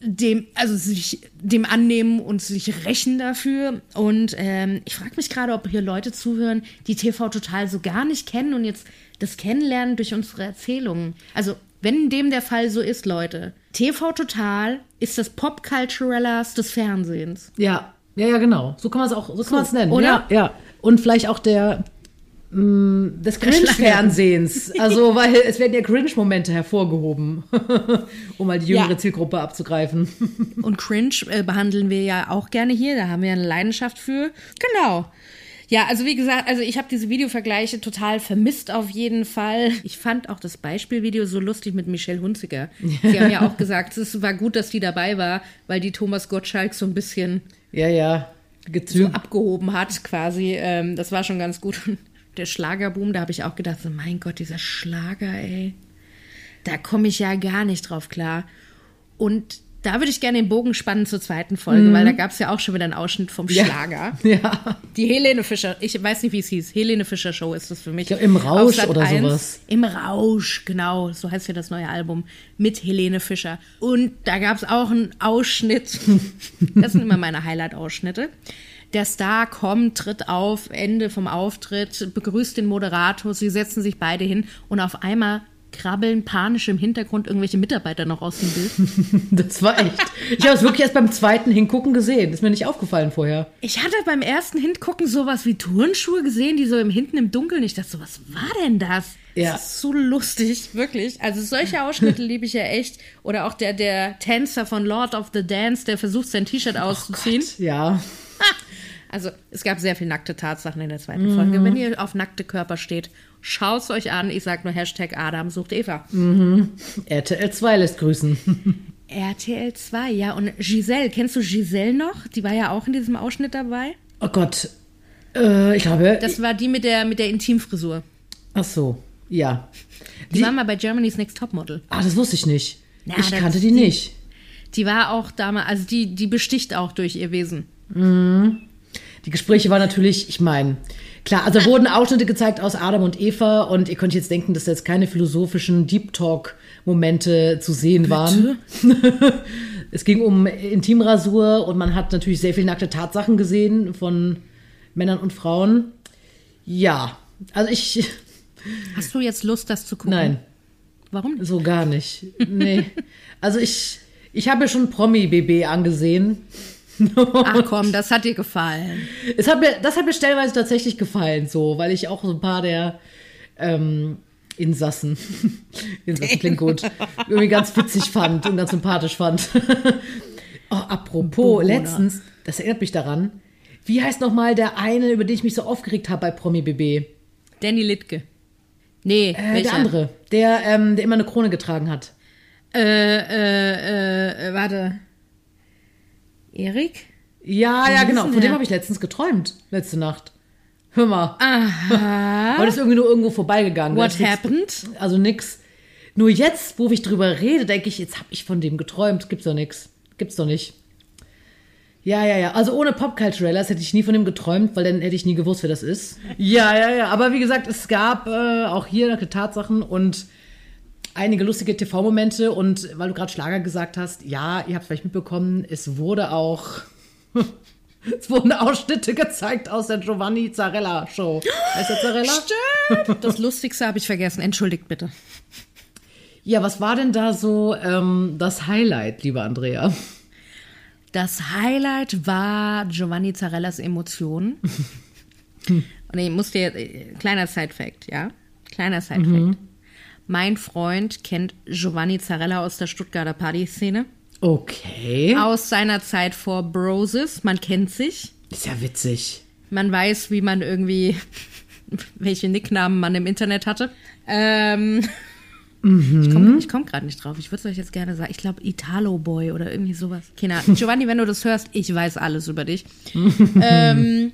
dem, also sich dem annehmen und sich rächen dafür. Und ähm, ich frage mich gerade, ob hier Leute zuhören, die TV Total so gar nicht kennen und jetzt das kennenlernen durch unsere Erzählungen. Also, wenn dem der Fall so ist, Leute, TV Total ist das Pop-Culturellas des Fernsehens. Ja, ja, ja, genau. So kann man es auch, so kann man es nennen. oder? Ja, ja. Und vielleicht auch der des Cringe-Fernsehens. Also, weil es werden ja Cringe-Momente hervorgehoben, um mal die jüngere Ja. Zielgruppe abzugreifen. Und Cringe äh, behandeln wir ja auch gerne hier. Da haben wir eine Leidenschaft für. Genau. Ja, also wie gesagt, also ich habe diese Videovergleiche total vermisst auf jeden Fall. Ich fand auch das Beispielvideo so lustig mit Michelle Hunziker. Sie haben ja auch gesagt, es war gut, dass die dabei war, weil die Thomas Gottschalk so ein bisschen Ja, ja. so abgehoben hat quasi. Ähm, das war schon ganz gut. Der Schlagerboom, da habe ich auch gedacht, so mein Gott, dieser Schlager, ey. Da komme ich ja gar nicht drauf klar. Und da würde ich gerne den Bogen spannen zur zweiten Folge, weil da gab es ja auch schon wieder einen Ausschnitt vom. Schlager. Ja. Die Helene Fischer, ich weiß nicht, wie es hieß. Helene Fischer Show ist das für mich. Ich glaub, Im Rausch oder 1. sowas. Im Rausch, genau. So heißt ja das neue Album mit Helene Fischer. Und da gab es auch einen Ausschnitt. Das sind immer meine Highlight-Ausschnitte. Der Star kommt, tritt auf, Ende vom Auftritt, begrüßt den Moderator, sie setzen sich beide hin und auf einmal krabbeln panisch im Hintergrund irgendwelche Mitarbeiter noch aus dem Bild. Das war echt. Ich habe es wirklich erst beim zweiten Hingucken gesehen. Ist mir nicht aufgefallen vorher. Ich hatte beim ersten Hingucken sowas wie Turnschuhe gesehen, die so im hinten im Dunkeln. Ich dachte so, was war denn das? Ja. Das ist so lustig, wirklich. Also solche Ausschnitte liebe ich ja echt. Oder auch der, der Tänzer von Lord of the Dance, der versucht, sein T-Shirt auszuziehen. Ja. Also es gab sehr viel nackte Tatsachen in der zweiten Folge. Wenn ihr auf nackte Körper steht, schaut's euch an. Ich sag nur Hashtag Adam sucht Eva. RTL 2 lässt grüßen. RTL 2, ja. Und Giselle, kennst du Giselle noch? Die war ja auch in diesem Ausschnitt dabei. Oh Gott. Äh, ich glaube. Das war die mit der, mit der Intimfrisur. Ach so. Ja. Die, Die- war mal bei Germany's Next Topmodel. Ah, das wusste ich nicht. Na, ich kannte die die- nicht. Die war auch damals, also die, die besticht auch durch ihr Wesen. Die Gespräche waren natürlich, ich meine, klar, also wurden Ausschnitte gezeigt aus Adam und Eva und ihr könnt jetzt denken, dass jetzt keine philosophischen Deep Talk-Momente zu sehen waren. es ging um Intimrasur und man hat natürlich sehr viele nackte Tatsachen gesehen von Männern und Frauen. Ja, also ich, Hast du jetzt Lust, das zu gucken? nein, Warum nicht? so gar nicht. Nee. Also ich, ich habe mir schon Promi-BB angesehen. Ach komm, das hat dir gefallen. Es hat mir, das hat mir stellenweise tatsächlich gefallen, so, weil ich auch so ein paar der ähm, Insassen, Insassen klingt gut, irgendwie ganz witzig fand und ganz sympathisch fand. oh, apropos, Bewohner. letztens, das erinnert mich daran, wie heißt nochmal der eine, über den ich mich so aufgeregt habe bei Promi BB? Danny Littke. Nee, Äh, der andere, der, ähm, der immer eine Krone getragen hat. Äh, äh, äh, warte. Erik? Ja, ja, genau. Von dem habe ich letztens geträumt, letzte Nacht. Hör mal. Aha. Heute ist irgendwie nur irgendwo vorbeigegangen. What happened? Also nix. Nur jetzt, wo ich drüber rede, denke ich, jetzt habe ich von dem geträumt. Gibt's doch nix. Gibt's doch nicht. Ja, ja, ja. Also ohne Popculturellas hätte ich nie von dem geträumt, weil dann hätte ich nie gewusst, wer das ist. Ja, ja, ja. Aber wie gesagt, es gab äh, auch hier Tatsachen und einige lustige TV-Momente. Und weil du gerade Schlager gesagt hast, ja, ihr habt vielleicht mitbekommen, es wurde auch. Es wurden Ausschnitte gezeigt aus der Giovanni Zarella Show. Heißt der Zarella? Das Lustigste habe ich vergessen. Entschuldigt bitte. Ja, was war denn da so ähm, das Highlight, liebe Andrea? Das Highlight war Giovanni Zarellas Emotionen. Und ich muss dir, kleiner Side-Fact, ja? Kleiner Side-Fact. Mein Freund kennt Giovanni Zarella aus der Stuttgarter Partyszene. Okay. Aus seiner Zeit vor Broses. Man kennt sich. Ist ja witzig. Man weiß, wie man irgendwie, welche Nicknamen man im Internet hatte. Ähm, Ich komme komm gerade nicht drauf. Ich würde es euch jetzt gerne sagen. Ich glaube, Italo Boy oder irgendwie sowas. Keine Ahnung. Giovanni, wenn du das hörst, ich weiß alles über dich. ähm,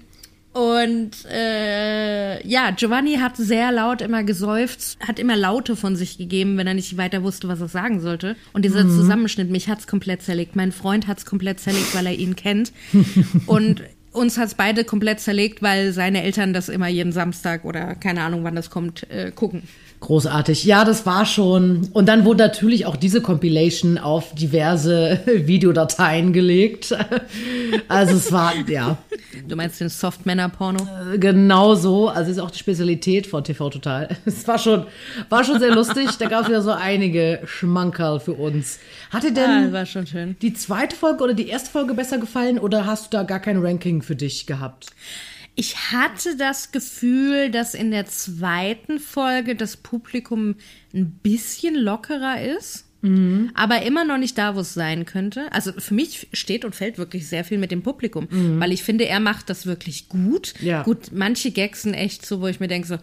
Und äh, ja, Giovanni hat sehr laut immer geseufzt, hat immer Laute von sich gegeben, wenn er nicht weiter wusste, was er sagen sollte. Und dieser mhm. Zusammenschnitt, mich hat's komplett zerlegt. Mein Freund hat's komplett zerlegt, weil er ihn kennt. Und uns hat's beide komplett zerlegt, weil seine Eltern das immer jeden Samstag oder keine Ahnung, wann das kommt, äh, gucken. Großartig. Ja, das war schon. Und dann wurde natürlich auch diese Compilation auf diverse Videodateien gelegt. Also es war, ja. Du meinst den Softmänner-Porno? Äh, genau so. Also ist auch die Spezialität von TV Total. Es war schon, war schon sehr lustig. Da gab es wieder so einige Schmankerl für uns. Hat dir denn ah, war schon schön. die zweite Folge oder die erste Folge besser gefallen oder hast du da gar kein Ranking für dich gehabt? Ich hatte das Gefühl, dass in der zweiten Folge das Publikum ein bisschen lockerer ist. Mhm. Aber immer noch nicht da, wo es sein könnte. Also für mich steht und fällt wirklich sehr viel mit dem Publikum, mhm. weil ich finde, er macht das wirklich gut. Ja. Gut, manche Gags sind echt so, wo ich mir denke so,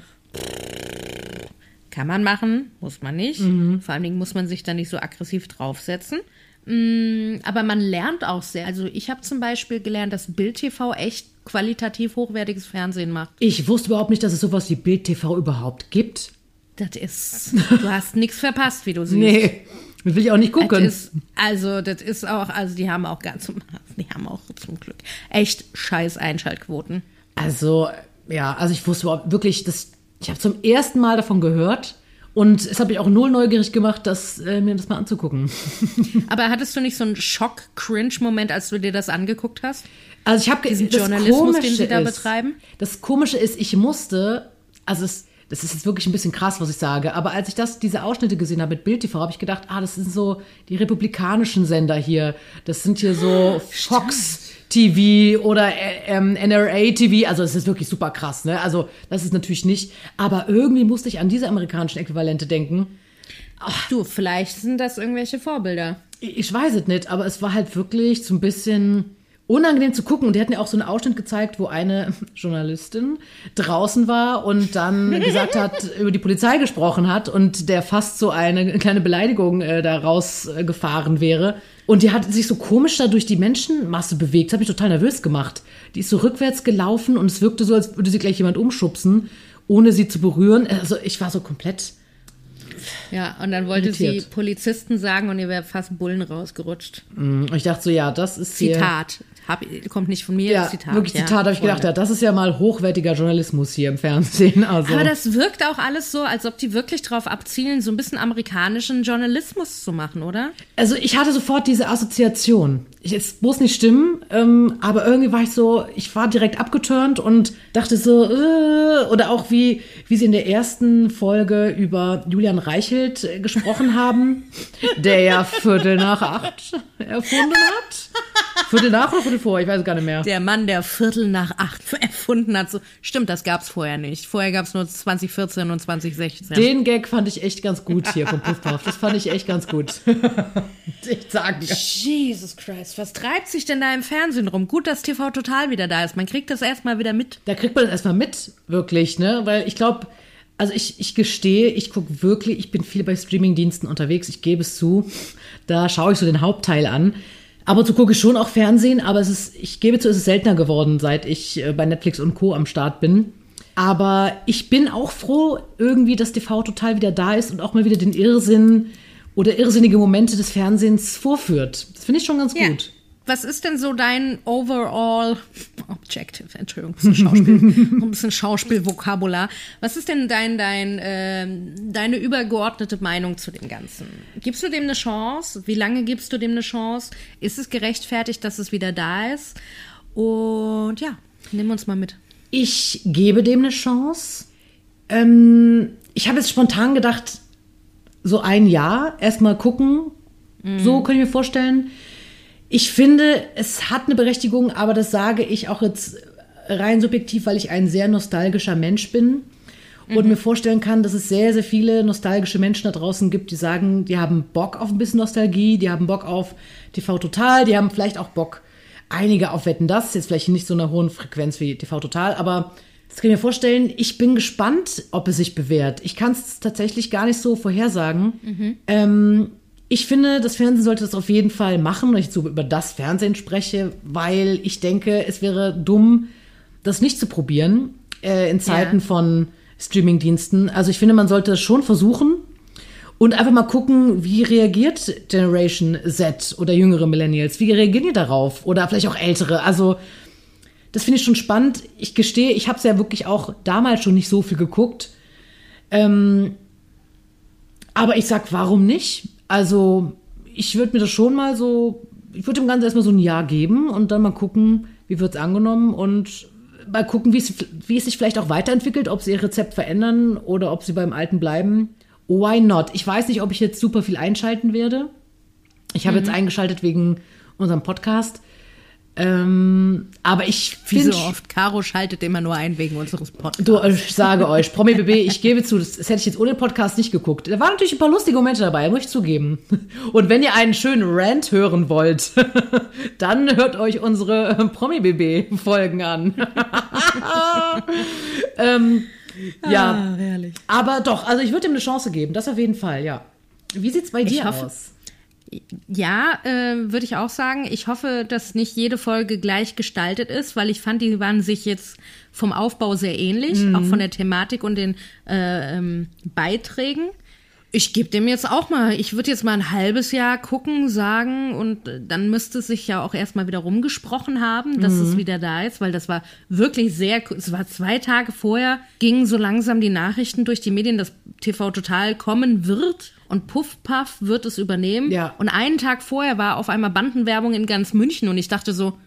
kann man machen, muss man nicht. Mhm. Vor allen Dingen muss man sich da nicht so aggressiv draufsetzen. Mm, aber man lernt auch sehr. Also ich habe zum Beispiel gelernt, dass Bild TV echt qualitativ hochwertiges Fernsehen macht. Ich wusste überhaupt nicht, dass es sowas wie Bild TV überhaupt gibt. Das ist, du hast nichts verpasst, wie du siehst. Nee, das will ich auch nicht gucken. Ist, also das ist auch, also die haben auch ganz, die haben auch zum Glück echt scheiß Einschaltquoten. Also ja, also ich wusste überhaupt wirklich, das, ich habe zum ersten Mal davon gehört und es hat mich auch null neugierig gemacht, das, äh, mir das mal anzugucken. Aber hattest du nicht so einen Schock-Cringe-Moment, als du dir das angeguckt hast? Also ich habe diesen Journalismus, den sie da ist, betreiben. Das Komische ist, ich musste, also es, das ist jetzt wirklich ein bisschen krass, was ich sage, aber als ich das, diese Ausschnitte gesehen habe mit Bild TV, habe ich gedacht, ah, das sind so die republikanischen Sender hier. Das sind hier so Fox. TV oder ähm, NRA TV, also es ist wirklich super krass, ne? Also das ist natürlich nicht, aber irgendwie musste ich an diese amerikanischen Äquivalente denken. Ach, du, vielleicht sind das irgendwelche Vorbilder. Ich, ich weiß es nicht, aber es war halt wirklich so ein bisschen unangenehm zu gucken. Und die hatten ja auch so einen Ausschnitt gezeigt, wo eine Journalistin draußen war und dann gesagt hat, über die Polizei gesprochen hat und der fast so eine kleine Beleidigung äh, da rausgefahren wäre. Und die hat sich so komisch da durch die Menschenmasse bewegt. Das hat mich total nervös gemacht. Die ist so rückwärts gelaufen und es wirkte so, als würde sie gleich jemand umschubsen, ohne sie zu berühren. Also ich war so komplett. Ja, und dann wollte irritiert. sie Polizisten sagen und ihr wäre fast Bullen rausgerutscht. Mm, ich dachte so, ja, das ist Zitat. Hab, kommt nicht von mir, ja, Zitat. Wirklich Zitat, ja, habe ich gedacht, ja, das ist ja mal hochwertiger Journalismus hier im Fernsehen. Also. Aber das wirkt auch alles so, als ob die wirklich darauf abzielen, so ein bisschen amerikanischen Journalismus zu machen, oder? Also ich hatte sofort diese Assoziation. Ich, es muss nicht stimmen, ähm, aber irgendwie war ich so, ich war direkt abgeturnt und dachte so, äh, oder auch wie, wie sie in der ersten Folge über Julian Reichelt äh, gesprochen haben, der ja Viertel nach acht erfunden hat. Viertel nach oder Viertel vor? Ich weiß es gar nicht mehr. Der Mann, der Viertel nach acht erfunden hat. So, stimmt, das gab es vorher nicht. Vorher gab es nur 2014 und 2016. Den Gag fand ich echt ganz gut hier vom Puffpuff. Das fand ich echt ganz gut. ich sagen. Jesus Christ, was treibt sich denn da im Fernsehen rum? Gut, dass TV Total wieder da ist. Man kriegt das erstmal wieder mit. Da kriegt man das erstmal mit, wirklich, ne? Weil ich glaube, also ich, ich gestehe, ich gucke wirklich, ich bin viel bei Streamingdiensten unterwegs, ich gebe es zu. Da schaue ich so den Hauptteil an. Aber zu gucke ich schon auch Fernsehen, aber es ist, ich gebe zu, es ist seltener geworden, seit ich äh, bei Netflix und Co. am Start bin. Aber ich bin auch froh, irgendwie, dass TV total wieder da ist und auch mal wieder den Irrsinn oder irrsinnige Momente des Fernsehens vorführt. Das finde ich schon ganz ja. gut. Was ist denn so dein overall Objective, Entschuldigung, ein bisschen Schauspiel, ein bisschen Schauspielvokabular. Was ist denn dein, dein, äh, deine übergeordnete Meinung zu dem Ganzen? Gibst du dem eine Chance? Wie lange gibst du dem eine Chance? Ist es gerechtfertigt, dass es wieder da ist? Und ja, nimm uns mal mit. Ich gebe dem eine Chance. Ähm, ich habe jetzt spontan gedacht, so ein Jahr erstmal gucken. Mhm. So kann ich mir vorstellen. Ich finde, es hat eine Berechtigung, aber das sage ich auch jetzt rein subjektiv, weil ich ein sehr nostalgischer Mensch bin und mhm. mir vorstellen kann, dass es sehr, sehr viele nostalgische Menschen da draußen gibt, die sagen, die haben Bock auf ein bisschen Nostalgie, die haben Bock auf TV Total, die haben vielleicht auch Bock, einige auf Wetten das, jetzt vielleicht nicht so einer hohen Frequenz wie TV Total, aber das kann ich mir vorstellen. Ich bin gespannt, ob es sich bewährt. Ich kann es tatsächlich gar nicht so vorhersagen. Mhm. Ähm, ich finde, das Fernsehen sollte das auf jeden Fall machen, wenn ich so über das Fernsehen spreche, weil ich denke, es wäre dumm, das nicht zu probieren äh, in Zeiten Ja. von Streamingdiensten. Also ich finde, man sollte es schon versuchen und einfach mal gucken, wie reagiert Generation Z oder jüngere Millennials? Wie reagieren die darauf? Oder vielleicht auch ältere? Also das finde ich schon spannend. Ich gestehe, ich habe es ja wirklich auch damals schon nicht so viel geguckt. Ähm, aber ich sag, warum nicht? Also, ich würde mir das schon mal so, ich würde dem Ganzen erstmal so ein Jahr geben und dann mal gucken, wie wird es angenommen und mal gucken, wie es, wie es sich vielleicht auch weiterentwickelt, ob sie ihr Rezept verändern oder ob sie beim alten bleiben. Why not? Ich weiß nicht, ob ich jetzt super viel einschalten werde. Ich habe jetzt eingeschaltet wegen unserem Podcast. Ähm, aber ich Wie so finde oft. Caro schaltet immer nur ein wegen unseres Podcasts. Du, ich sage euch, Promi BB, ich gebe zu, das, das hätte ich jetzt ohne Podcast nicht geguckt. Da waren natürlich ein paar lustige Momente dabei, muss ich zugeben. Und wenn ihr einen schönen Rant hören wollt, dann hört euch unsere äh, Promi BB Folgen an. ähm, ja, Ah, aber doch, also ich würde ihm eine Chance geben, das auf jeden Fall, ja. Wie sieht's bei dir hoffe- aus? Ja, äh, würde ich auch sagen. Ich hoffe, dass nicht jede Folge gleich gestaltet ist, weil ich fand, die waren sich jetzt vom Aufbau sehr ähnlich, auch von der Thematik und den äh, ähm, Beiträgen. Ich gebe dem jetzt auch mal, ich würde jetzt mal ein halbes Jahr gucken, sagen und dann müsste es sich ja auch erstmal wieder rumgesprochen haben, dass es wieder da ist, weil das war wirklich sehr, es war zwei Tage vorher, gingen so langsam die Nachrichten durch die Medien, dass TV Total kommen wird und Puff Puff wird es übernehmen. Ja. Und einen Tag vorher war auf einmal Bandenwerbung in ganz München und ich dachte so,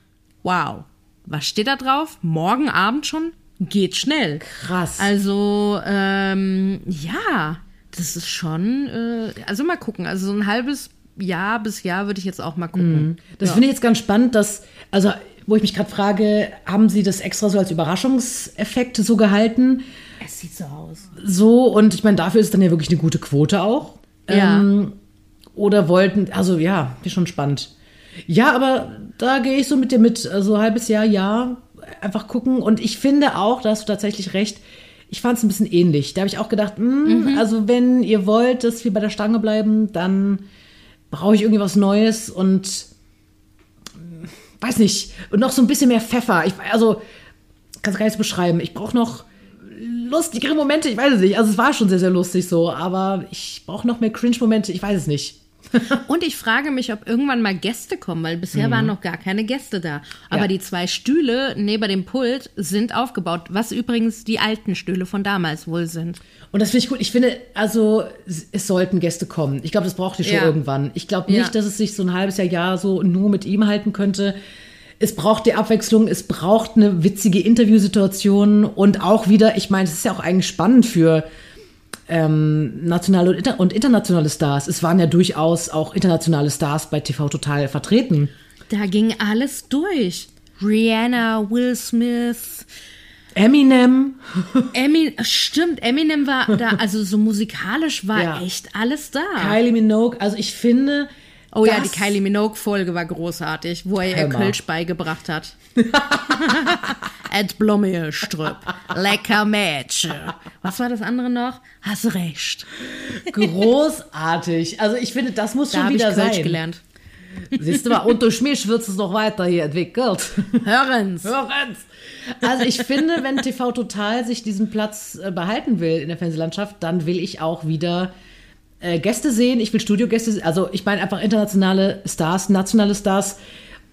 wow, was steht da drauf? Morgen Abend schon? Geht schnell. Krass. Also, ähm, ja, das ist schon, äh, also mal gucken. Also so ein halbes Jahr bis Jahr würde ich jetzt auch mal gucken. Das finde ich jetzt ganz spannend, dass, also, wo ich mich gerade frage, haben Sie das extra so als Überraschungseffekt so gehalten? Es sieht so aus. So, und ich meine, dafür ist dann ja wirklich eine gute Quote auch. Ja. Ähm, oder wollten, also ja, ist schon spannend. Ja, aber da gehe ich so mit dir mit, also halbes Jahr, ja, einfach gucken. Und ich finde auch, da hast du tatsächlich recht, ich fand es ein bisschen ähnlich. Da habe ich auch gedacht, mh, also wenn ihr wollt, dass wir bei der Stange bleiben, dann brauche ich irgendwie was Neues und weiß nicht, und noch so ein bisschen mehr Pfeffer. Ich, also, kann es gar nicht beschreiben. Ich brauche noch lustigere Momente, ich weiß es nicht. Also es war schon sehr, sehr lustig so, aber ich brauche noch mehr Cringe-Momente, ich weiß es nicht. Und ich frage mich, ob irgendwann mal Gäste kommen, weil bisher waren noch gar keine Gäste da. Aber Ja. die zwei Stühle neben dem Pult sind aufgebaut, was übrigens die alten Stühle von damals wohl sind. Und das finde ich gut. Ich finde, also es es sollten Gäste kommen. Ich glaube, das braucht die Show Ja. irgendwann. Ich glaube nicht, Ja. dass es sich so ein halbes Jahr, Jahr so nur mit ihm halten könnte. Es braucht die Abwechslung, es braucht eine witzige Interviewsituation und auch wieder, ich meine, es ist ja auch eigentlich spannend für ähm, nationale und, inter und internationale Stars. Es waren ja durchaus auch internationale Stars bei TV Total vertreten. Da ging alles durch. Rihanna, Will Smith, Eminem, Eminem, stimmt, Eminem war da, also so musikalisch war Ja. echt alles da. Kylie Minogue. Also ich finde. Oh ja, die das- Kylie Minogue-Folge war großartig, wo er ihr. Kölsch beigebracht hat. Et Blommestrüpp, lecker Mädchen. Was war das andere noch? Hast recht. Großartig. Also ich finde, das muss Da schon habe ich wieder Kölsch sein. gelernt. Siehst du mal, und durch mich wird es noch weiter hier entwickelt. Hören's. Hören's. Also ich finde, wenn TV Total sich diesen Platz äh, behalten will in der Fernsehlandschaft, dann will ich auch wieder äh, Gäste sehen. Ich will Studiogäste sehen. Also ich meine einfach internationale Stars, nationale Stars.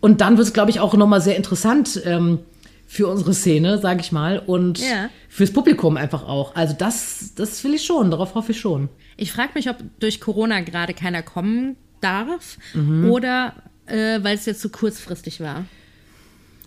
Und dann wird es, glaube ich, auch nochmal sehr interessant ähm, für unsere Szene, sage ich mal. Und Ja. fürs Publikum einfach auch. Also das, das will ich schon, darauf hoffe ich schon. Ich frage mich, ob durch Corona gerade keiner kommen darf Mhm. oder äh, weil es jetzt zu kurzfristig war.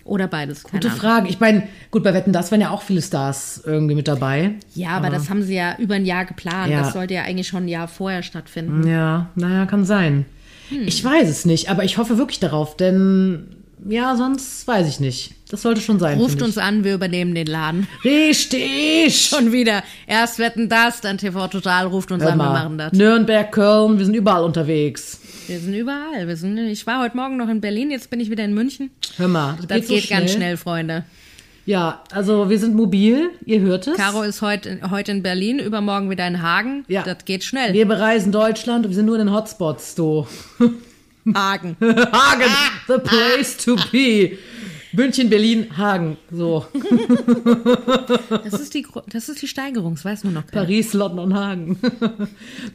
Oder beides. Gute. Frage. Ich meine, gut, bei Wetten, das waren ja auch viele Stars irgendwie mit dabei. Ja, aber das haben sie ja über ein Jahr geplant. Ja. Das sollte ja eigentlich schon ein Jahr vorher stattfinden. Ja, naja, kann sein. Hm. Ich weiß es nicht, aber ich hoffe wirklich darauf, denn ja, sonst weiß ich nicht. Das sollte schon sein. Ruft uns an, wir übernehmen den Laden. ich. Richtig! Schon wieder. Erst wetten das, dann TV Total ruft uns Hör an, wir mal. machen das. Nürnberg, Köln, wir sind überall unterwegs. Wir sind überall. Wir sind, ich war heute Morgen noch in Berlin, jetzt bin ich wieder in München. Hör mal, Das so geht ganz schnell, Freunde. Ja, also wir sind mobil, ihr hört es. Caro ist heute, heute in Berlin, übermorgen wieder in Hagen. Ja. Das geht schnell. wir bereisen Deutschland und wir sind nur in den Hotspots, du. Hagen. Hagen, the place to be. München, Berlin, Hagen. So. Das ist die, das ist die Steigerung, das weiß nur noch keiner. Paris, London, Hagen.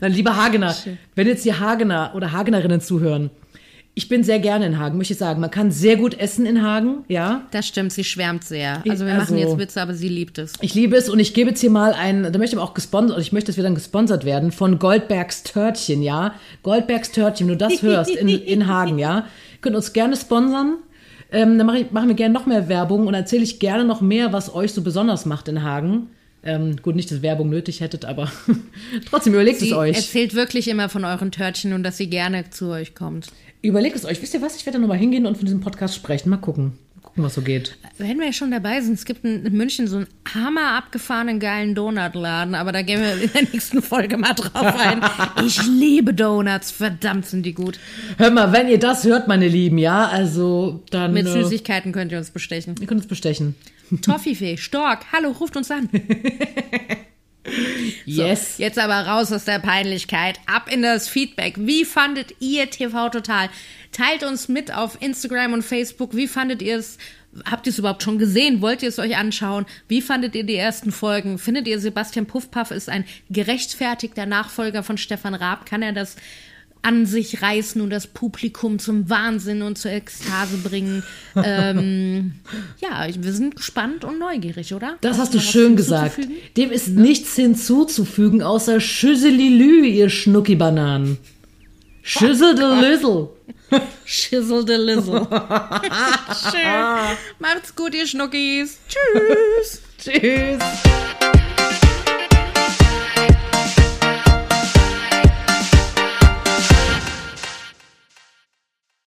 Dann lieber Hagener, wenn jetzt die Hagener oder Hagenerinnen zuhören, ich bin sehr gerne in Hagen, möchte ich sagen. Man kann sehr gut essen in Hagen, ja. Das stimmt, sie schwärmt sehr. Also wir Also- machen jetzt Witze, aber sie liebt es. Ich liebe es und ich gebe jetzt hier mal ein, da möchte ich aber auch gesponsert, ich möchte, dass wir dann gesponsert werden von Goldbergs Törtchen, ja. Goldbergs Törtchen, wenn du das hörst in, in Hagen, ja. Könnt uns gerne sponsern. Ähm, dann mache ich, machen wir gerne noch mehr Werbung und erzähle ich gerne noch mehr, was euch so besonders macht in Hagen. Ähm, gut, nicht, dass Werbung nötig hättet, aber trotzdem überlegt Sie es euch. erzählt wirklich immer von euren Törtchen und dass sie gerne zu euch kommt. Überlegt es euch. Wisst ihr was? Ich werde da nochmal hingehen und von diesem Podcast sprechen. Mal gucken. Gucken, was so geht. Wenn wir schon dabei sind, es gibt in München so einen hammer abgefahrenen geilen Donutladen, aber da gehen wir in der nächsten Folge mal drauf ein. Ich liebe Donuts, verdammt sind die gut. Hör mal, wenn ihr das hört, meine Lieben, ja, also dann. Mit äh, Süßigkeiten könnt ihr uns bestechen. Ihr könnt uns bestechen. Toffifee, Stork, hallo, ruft uns an. Yes. Jetzt aber raus aus der Peinlichkeit, ab in das Feedback. Wie fandet ihr TV Total? Teilt uns mit auf Instagram und Facebook. Wie fandet ihr es? Habt ihr es überhaupt schon gesehen? Wollt ihr es euch anschauen? Wie fandet ihr die ersten Folgen? Findet ihr Sebastian Puffpaff ist ein gerechtfertigter Nachfolger von Stefan Raab? Kann er das an sich reißen und das Publikum zum Wahnsinn und zur Ekstase bringen? ähm, ja, wir sind gespannt und neugierig, oder? Das hast du du schön gesagt. Dem ist nichts hinzuzufügen, außer Schüsselilü, ihr Schnuckibananen. Schüssel de Lüssel. Shizzle de Lizzle. Schön. Macht's gut, ihr Schnuckis. Tschüss. Tschüss.